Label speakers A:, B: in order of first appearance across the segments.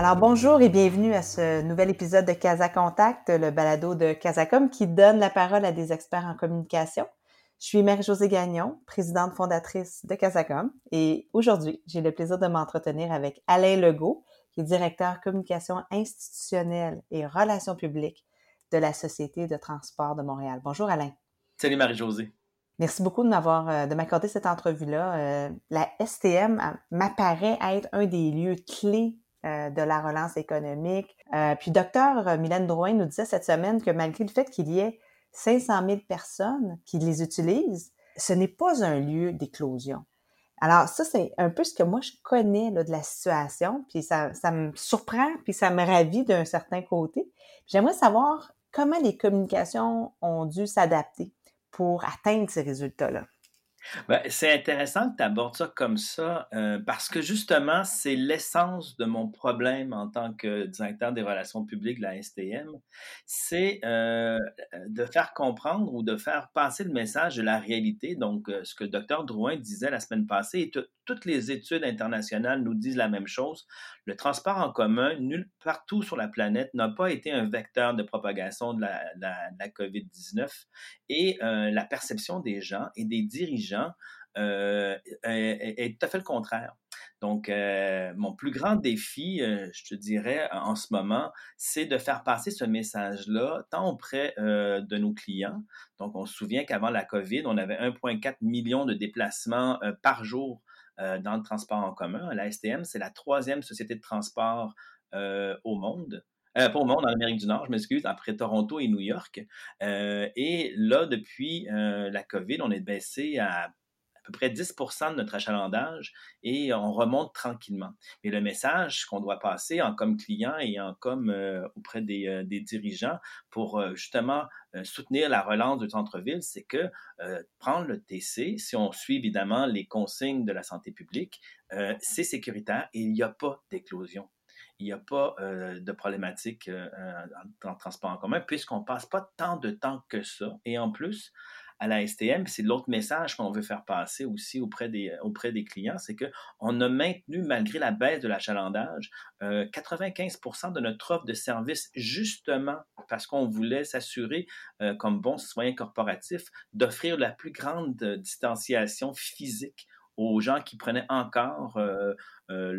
A: Alors bonjour et bienvenue à ce nouvel épisode de Casa Contact, le balado de Casacom qui donne la parole à des experts en communication. Je suis Marie-Josée Gagnon, présidente fondatrice de Casacom et aujourd'hui, j'ai le plaisir de m'entretenir avec Alain Legault, qui est directeur communication institutionnelle et relations publiques de la Société de transport de Montréal. Bonjour Alain.
B: Salut Marie-Josée.
A: Merci beaucoup de m'avoir euh, de m'accorder cette entrevue-là. Euh, la STM m'apparaît être un des lieux clés euh, de la relance économique. puis docteur Mylène Drouin nous disait cette semaine que malgré le fait qu'il y ait 500 000 personnes qui les utilisent, ce n'est pas un lieu d'éclosion. Alors ça, c'est un peu ce que moi je connais de la situation, puis ça, ça me surprend, puis ça me ravit d'un certain côté. J'aimerais savoir comment les communications ont dû s'adapter pour atteindre ces résultats-là.
B: Ben, c'est intéressant que tu abordes ça comme ça, euh, parce que justement, c'est l'essence de mon problème en tant que directeur des relations publiques de la STM, c'est euh, de faire comprendre ou de faire passer le message de la réalité. Donc, euh, ce que le docteur Drouin disait la semaine passée, et toutes les études internationales nous disent la même chose. Le transport en commun, nulle partout sur la planète, n'a pas été un vecteur de propagation de la, la COVID-19 et la perception des gens et des dirigeants euh, est, tout à fait le contraire. Donc, euh, mon plus grand défi, euh, je te dirais, en ce moment, c'est de faire passer ce message-là tant auprès de nos clients. Donc, on se souvient qu'avant la COVID, on avait 1,4 million de déplacements par jour dans le transport en commun. La STM, c'est la troisième société de transport au monde. Pas au monde, en Amérique du Nord, je m'excuse, après Toronto et New York. et là, depuis la COVID, on est baissé à peu près 10% de notre achalandage et on remonte tranquillement. Mais le message qu'on doit passer en comme client et en comme euh, auprès des, euh, des, dirigeants pour euh, justement soutenir la relance du centre-ville, c'est que prendre le TC, si on suit évidemment les consignes de la santé publique, c'est sécuritaire et il n'y a pas d'éclosion il n'y a pas de problématique en, transport en commun puisqu'on ne passe pas tant de temps que ça. Et en plus, à la STM. C'est l'autre message qu'on veut faire passer aussi auprès des, auprès des clients, c'est qu'on a maintenu, malgré la baisse de l'achalandage, 95% euh, de notre offre de service, justement parce qu'on voulait s'assurer, euh, comme bon citoyen corporatif, d'offrir la plus grande euh, distanciation physique aux gens qui prenaient encore euh, euh,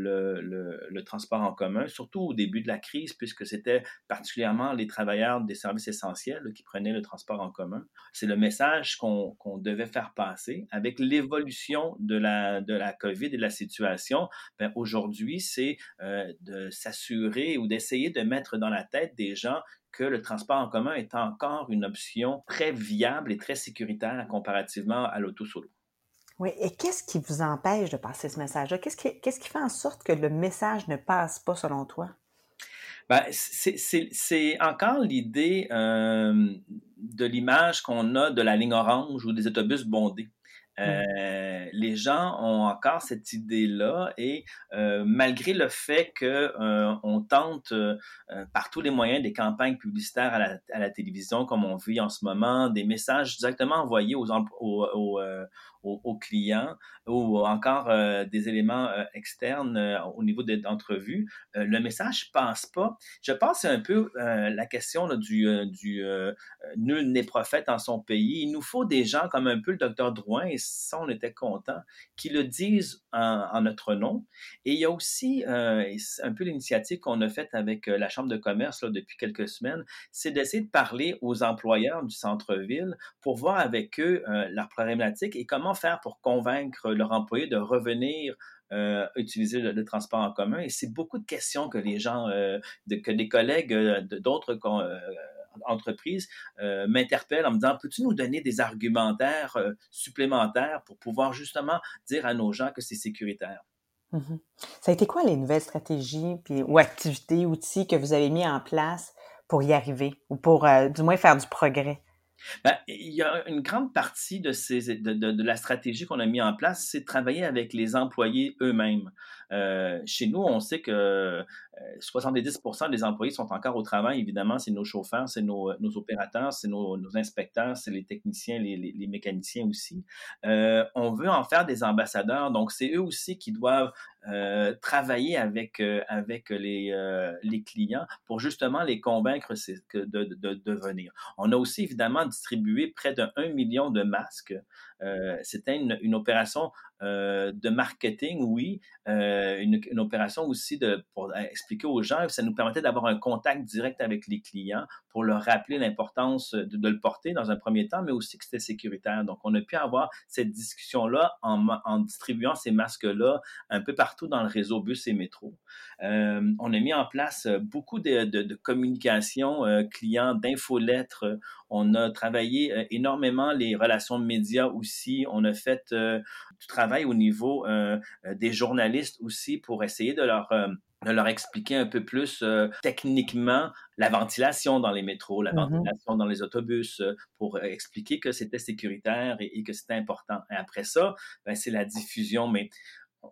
B: le, transport en commun, surtout au début de la crise, puisque c'était particulièrement les travailleurs des services essentiels qui prenaient le transport en commun. C'est le message qu'on devait faire passer. Avec l'évolution de la, COVID et de la situation, ben, aujourd'hui, c'est euh, de s'assurer ou d'essayer de mettre dans la tête des gens que le transport en commun est encore une option très viable et très sécuritaire comparativement à l'auto solo.
A: Oui, et qu'est-ce qui vous empêche de passer ce message-là? Qu'est-ce qui, qu'est-ce qui fait en sorte que le message ne passe pas selon toi?
B: Ben, c'est encore l'idée euh, de l'image qu'on a de la ligne orange ou des autobus bondés. Mmh. Euh, les gens ont encore cette idée-là et euh, malgré le fait que on tente par tous les moyens des campagnes publicitaires à la, à la, télévision comme on vit en ce moment, des messages directement envoyés aux, aux, aux, aux, clients ou encore euh, des éléments euh, externes euh, au niveau d'entrevue, le message passe pas. Je pense c'est un peu la question du, du nul n'est prophète en son pays. Il nous faut des gens comme un peu le docteur Drouin, et ça, on était content, qui le disent en, notre nom. Et il y a aussi un peu l'initiative qu'on a faite avec la Chambre de commerce là, depuis quelques semaines, c'est d'essayer de parler aux employeurs du centre-ville pour voir avec eux leurs problématiques et comment faire pour convaincre leur employé de revenir euh, utiliser le, transport en commun? Et c'est beaucoup de questions que les gens, euh, que des collègues euh, d'autres entreprises m'interpellent en me disant, peux-tu nous donner des argumentaires supplémentaires pour pouvoir justement dire à nos gens que c'est sécuritaire?
A: Mm-hmm. Ça a été quoi les nouvelles stratégies puis, ou activités, outils que vous avez mis en place pour y arriver ou pour du moins faire du progrès?
B: Ben, il y a une grande partie de, ces, de, de, la stratégie qu'on a mis en place, c'est de travailler avec les employés eux-mêmes. Euh, chez nous, on sait que 70% euh, des employés sont encore au travail. Évidemment, c'est nos chauffeurs, c'est nos, nos, opérateurs, c'est nos, nos, inspecteurs, c'est les techniciens, les, les, mécaniciens aussi. Euh, on veut en faire des ambassadeurs, donc c'est eux aussi qui doivent travailler avec avec les les clients pour justement les convaincre de, de, venir. On a aussi évidemment distribué près de 1 million de masques. C'était une, une opération euh, de marketing, oui, euh, une, opération aussi de, pour expliquer aux gens, ça nous permettait d'avoir un contact direct avec les clients pour leur rappeler l'importance de, le porter dans un premier temps, mais aussi que c'était sécuritaire. Donc, on a pu avoir cette discussion-là en, distribuant ces masques-là un peu partout dans le réseau bus et métro. Euh, on a mis en place beaucoup de, de, de communication euh, clients, d'infolettres. On a travaillé euh, énormément les relations médias aussi. On a fait du travail au niveau des journalistes aussi pour essayer de leur de leur expliquer un peu plus techniquement la ventilation dans les métros, la mm-hmm. ventilation dans les autobus, pour expliquer que c'était sécuritaire et, que c'était important. Et après ça, ben, c'est la diffusion. Mais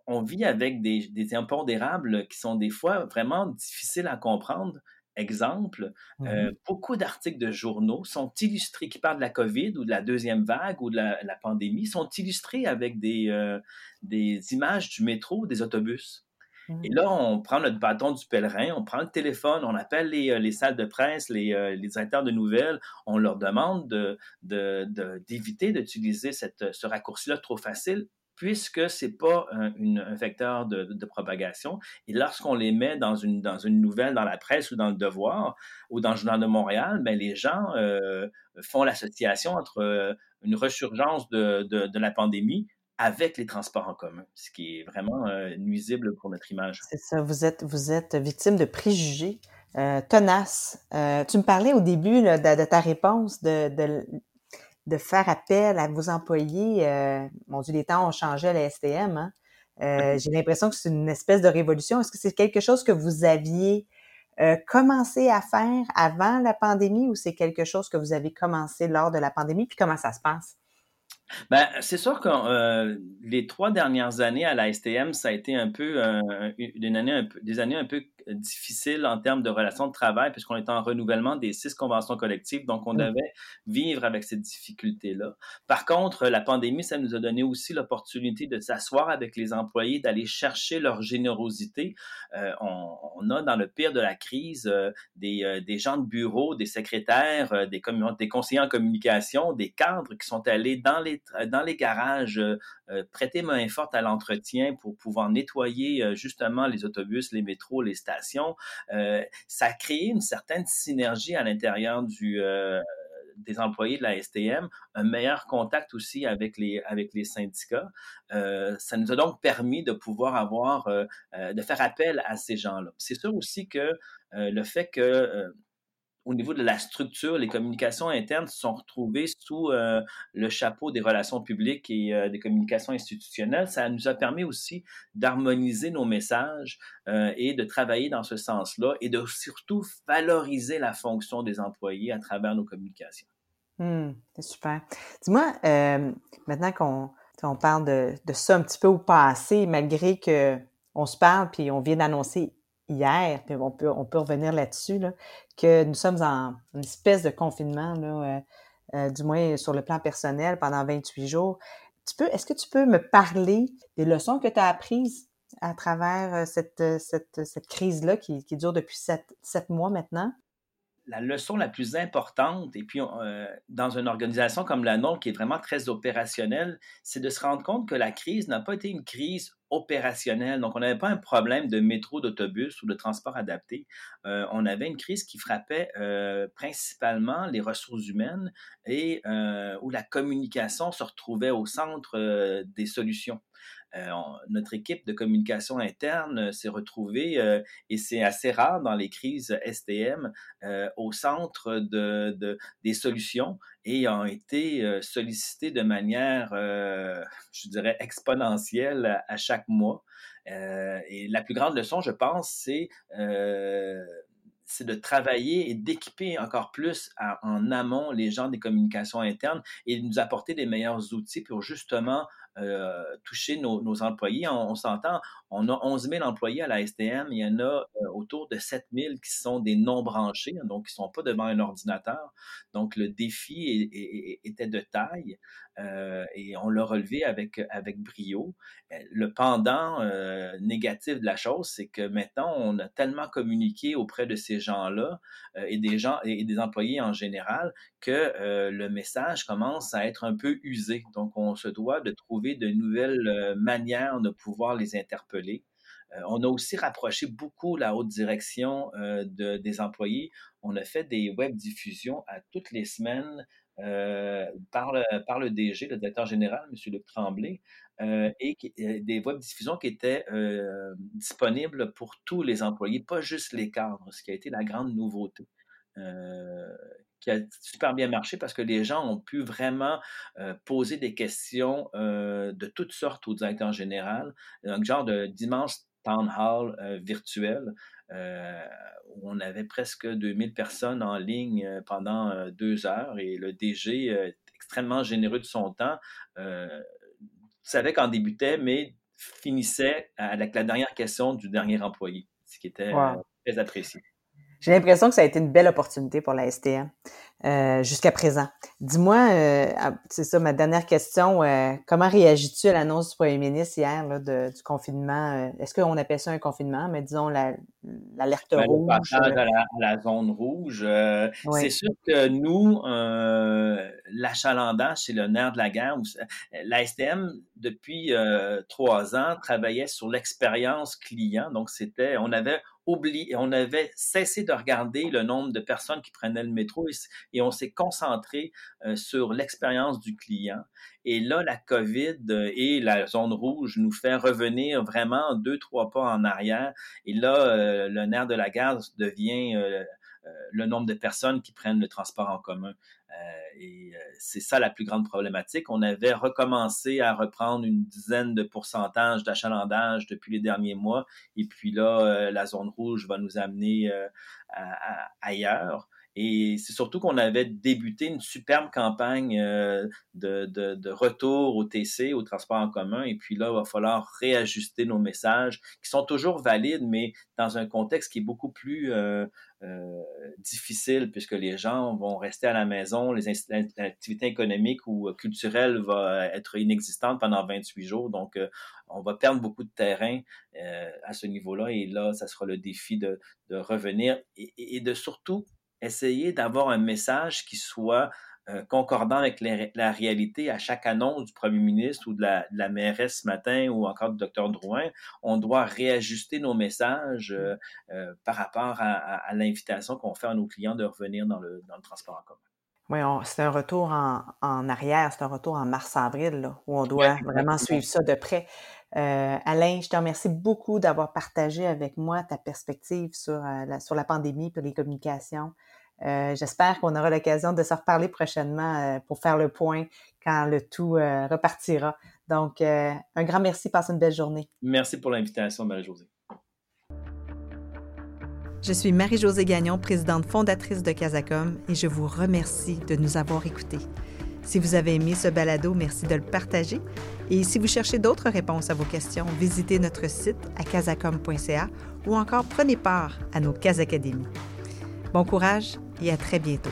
B: on vit avec des, des impondérables qui sont des fois vraiment difficiles à comprendre. Exemple, euh, mmh beaucoup d'articles de journaux sont illustrés, qui parlent de la COVID ou de la deuxième vague ou de la, pandémie, sont illustrés avec des, euh, des images du métro, des autobus. Et mmh. là, on prend notre bâton du pèlerin, on prend le téléphone, on appelle les, euh, les salles de presse, les, les, directeurs de nouvelles, on leur demande d'éviter de, d'utiliser ce raccourci-là trop facile puisque c'est pas un, une, un vecteur de, propagation. Et lorsqu'on les met dans une, dans une nouvelle, dans la presse ou dans le Devoir ou dans le Journal de Montréal, ben les gens euh, font l'association entre euh, une resurgence de, de, la pandémie avec les transports en commun, ce qui est vraiment euh, nuisible pour notre image.
A: C'est ça, vous êtes, vous êtes victime de préjugés. Euh, tenaces. Euh, tu me parlais au début de, ta réponse de de faire appel à vos employés. Euh, mon Dieu, les temps ont changé à la STM. Hein? Euh, j'ai l'impression que c'est une espèce de révolution. Est-ce que c'est quelque chose que vous aviez euh, commencé à faire avant la pandémie ou c'est quelque chose que vous avez commencé lors de la pandémie? Puis comment ça se passe?
B: Ben, c'est sûr que euh, les trois dernières années à la STM, ça a été un peu, euh, une année un peu des années un peu difficiles en termes de relations de travail, puisqu'on était en renouvellement des six conventions collectives, donc on mmh. devait vivre avec cette difficulté-là. Par contre, la pandémie, ça nous a donné aussi l'opportunité de s'asseoir avec les employés, d'aller chercher leur générosité. Euh, on, on, a dans le pire de la crise euh, des, euh, des gens de bureau, des secrétaires, des, des conseillers en communication, des cadres qui sont allés dans les dans les garages, prêter main forte à l'entretien pour pouvoir nettoyer justement les autobus, les métros, les stations. Ça a créé une certaine synergie à l'intérieur du des employés de la STM, un meilleur contact aussi avec les, avec les syndicats. ça nous a donc permis de pouvoir avoir, de faire appel à ces gens-là. C'est sûr aussi que le fait que au niveau de la structure, les communications internes se sont retrouvées sous euh, le chapeau des relations publiques et euh, des communications institutionnelles. Ça nous a permis aussi d'harmoniser nos messages euh, et de travailler dans ce sens-là et de surtout valoriser la fonction des employés à travers nos communications.
A: Mmh, c'est super. Dis-moi, maintenant qu'on on parle de, de, ça un petit peu au passé, malgré que on se parle puis on vient d'annoncer hier, puis on peut, on peut revenir là-dessus, là, que nous sommes en une espèce de confinement, là, euh, euh, du moins sur le plan personnel, pendant 28 jours. Tu peux, est-ce que tu peux me parler des leçons que tu as apprises à travers euh, cette, cette, cette crise-là qui, qui, dure depuis sept, sept mois maintenant?
B: La leçon la plus importante, et puis dans une organisation comme la nôtre qui est vraiment très opérationnelle, c'est de se rendre compte que la crise n'a pas été une crise opérationnel. Donc, on n'avait pas un problème de métro, d'autobus ou de transport adapté. Euh, on avait une crise qui frappait euh, principalement les ressources humaines et euh, où la communication se retrouvait au centre des solutions. Euh, notre équipe de communication interne euh, s'est retrouvée, euh, et c'est assez rare dans les crises STM, au centre de, de, des solutions et ont été sollicités de manière, je dirais, exponentielle à, chaque mois. et la plus grande leçon, je pense, c'est c'est de travailler et d'équiper encore plus en amont les gens des communications internes et de nous apporter des meilleurs outils pour justement euh, toucher nos, employés. On, s'entend, on a 11 000 employés à la STM, il y en a euh, autour de 7 000 qui sont des non-branchés, hein, donc qui ne sont pas devant un ordinateur. Donc le défi était de taille euh, et on l'a relevé avec, avec brio. Le pendant négatif de la chose, c'est que maintenant, on a tellement communiqué auprès de ces gens-là et des gens et des employés en général que le message commence à être un peu usé. Donc, on se doit de trouver de nouvelles euh, manières de pouvoir les interpeller. Euh, on a aussi rapproché beaucoup la haute direction euh, des employés. On a fait des web diffusions à toutes les semaines par, le, par le DG, le directeur général, M. Luc Tremblay, et des web diffusions qui étaient disponibles pour tous les employés, pas juste les cadres, ce qui a été la grande nouveauté qui a super bien marché parce que les gens ont pu vraiment euh, poser des questions euh, de toutes sortes au directeur général, un genre de dimanche town hall euh, virtuel où on avait presque 2000 personnes en ligne pendant deux heures. Et le DG, extrêmement généreux de son temps, savait qu'en débutait, mais finissait avec la dernière question du dernier employé, ce qui était très apprécié.
A: J'ai l'impression que ça a été une belle opportunité pour la STM euh, jusqu'à présent. Dis-moi, euh, ah, c'est ça ma dernière question, euh, comment réagis-tu à l'annonce du premier ministre hier là, de, du confinement? Est-ce qu'on appelle ça un confinement, mais disons l'alerte
B: la,
A: rouge?
B: Le à la, zone rouge. C'est sûr que nous, l'achalandage, c'est le nerf de la guerre. La STM, depuis trois ans, travaillait sur l'expérience client. Donc, c'était, on avait oublié, on avait cessé de regarder le nombre de personnes qui prenaient le métro et, on s'est concentré euh, sur l'expérience du client. Et là, la COVID et la zone rouge nous fait revenir vraiment deux, trois pas en arrière. Et là, euh, le nerf de la guerre devient euh, le nombre de personnes qui prennent le transport en commun. Euh, et euh, c'est ça la plus grande problématique. On avait recommencé à reprendre une dizaine de pourcentages d'achalandage depuis les derniers mois. Et puis là, euh, la zone rouge va nous amener ailleurs. Et c'est surtout qu'on avait débuté une superbe campagne de, de, retour au TC, au transport en commun. Et puis là, il va falloir réajuster nos messages, qui sont toujours valides, mais dans un contexte qui est beaucoup plus euh, difficile puisque les gens vont rester à la maison, les activités économiques ou culturelles vont être inexistantes pendant 28 jours. Donc, euh, on va perdre beaucoup de terrain euh, à ce niveau-là. Et là, ça sera le défi de, revenir et, de surtout essayer d'avoir un message qui soit euh, concordant avec la réalité à chaque annonce du premier ministre ou de la, mairesse ce matin ou encore du docteur Drouin, on doit réajuster nos messages euh, euh, par rapport à, l'invitation qu'on fait à nos clients de revenir dans le, transport en commun.
A: Oui, c'est un retour en, arrière, c'est un retour en mars-avril où on doit vraiment suivre ça de près. Alain, je te remercie beaucoup d'avoir partagé avec moi ta perspective sur, la, sur la pandémie et les communications. Euh, j'espère qu'on aura l'occasion de se reparler prochainement euh, pour faire le point quand le tout euh, repartira. Donc, un grand merci. Passe une belle journée.
B: Merci pour l'invitation, Marie-Josée.
A: Je suis Marie-Josée Gagnon, présidente fondatrice de Casacom, et je vous remercie de nous avoir écoutés. Si vous avez aimé ce balado, merci de le partager. Et si vous cherchez d'autres réponses à vos questions, visitez notre site à casacom.ca ou encore prenez part à nos Casacadémies. Bon courage et à très bientôt.